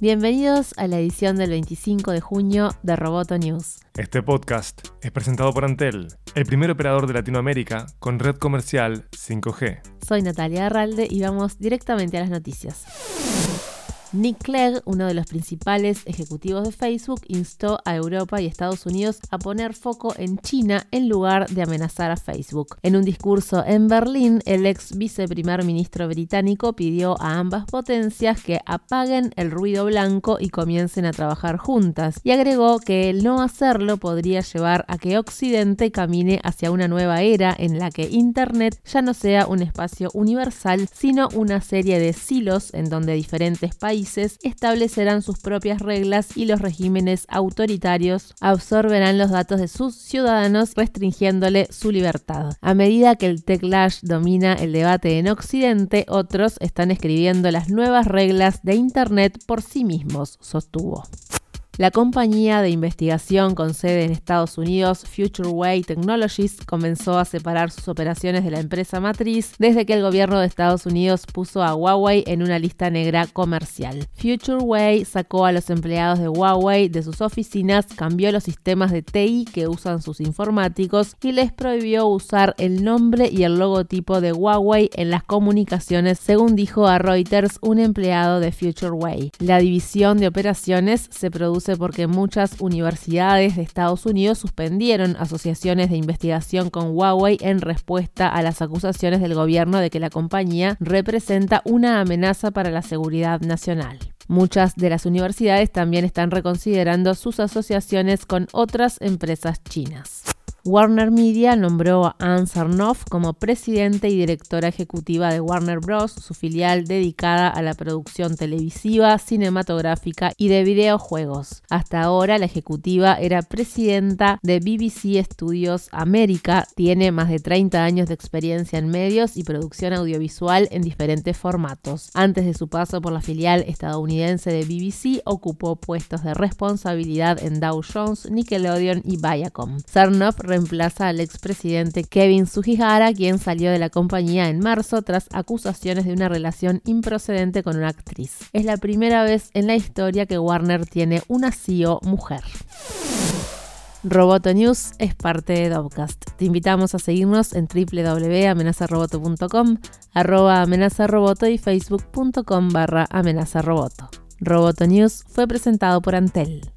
Bienvenidos a la edición del 25 de junio de Roboto News. Este podcast es presentado por Antel, el primer operador de Latinoamérica con red comercial 5G. Soy Natalia Arralde y vamos directamente a las noticias. Nick Clegg, uno de los principales ejecutivos de Facebook, instó a Europa y Estados Unidos a poner foco en China en lugar de amenazar a Facebook. En un discurso en Berlín, el ex viceprimer ministro británico pidió a ambas potencias que apaguen el ruido blanco y comiencen a trabajar juntas, y agregó que el no hacerlo podría llevar a que Occidente camine hacia una nueva era en la que Internet ya no sea un espacio universal, sino una serie de silos en donde diferentes países establecerán sus propias reglas y los regímenes autoritarios absorberán los datos de sus ciudadanos restringiéndole su libertad. A medida que el techlash domina el debate en Occidente, otros están escribiendo las nuevas reglas de Internet por sí mismos, sostuvo. La compañía de investigación con sede en Estados Unidos, FutureWay Technologies, comenzó a separar sus operaciones de la empresa matriz desde que el gobierno de Estados Unidos puso a Huawei en una lista negra comercial. FutureWay sacó a los empleados de Huawei de sus oficinas, cambió los sistemas de TI que usan sus informáticos y les prohibió usar el nombre y el logotipo de Huawei en las comunicaciones, según dijo a Reuters un empleado de FutureWay. La división de operaciones se produce porque muchas universidades de Estados Unidos suspendieron asociaciones de investigación con Huawei en respuesta a las acusaciones del gobierno de que la compañía representa una amenaza para la seguridad nacional. Muchas de las universidades también están reconsiderando sus asociaciones con otras empresas chinas. Warner Media nombró a Anne Sarnoff como presidente y directora ejecutiva de Warner Bros., su filial dedicada a la producción televisiva, cinematográfica y de videojuegos. Hasta ahora la ejecutiva era presidenta de BBC Studios América, tiene más de 30 años de experiencia en medios y producción audiovisual en diferentes formatos. Antes de su paso por la filial estadounidense de BBC, ocupó puestos de responsabilidad en Dow Jones, Nickelodeon y Viacom. Reemplaza al expresidente Kevin Sugihara, quien salió de la compañía en marzo tras acusaciones de una relación improcedente con una actriz. Es la primera vez en la historia que Warner tiene una CEO mujer. Roboto News es parte de Dovcast. Te invitamos a seguirnos en www.amenazaroboto.com, arroba amenazaroboto y facebook.com barra amenazaroboto. Roboto News fue presentado por Antel.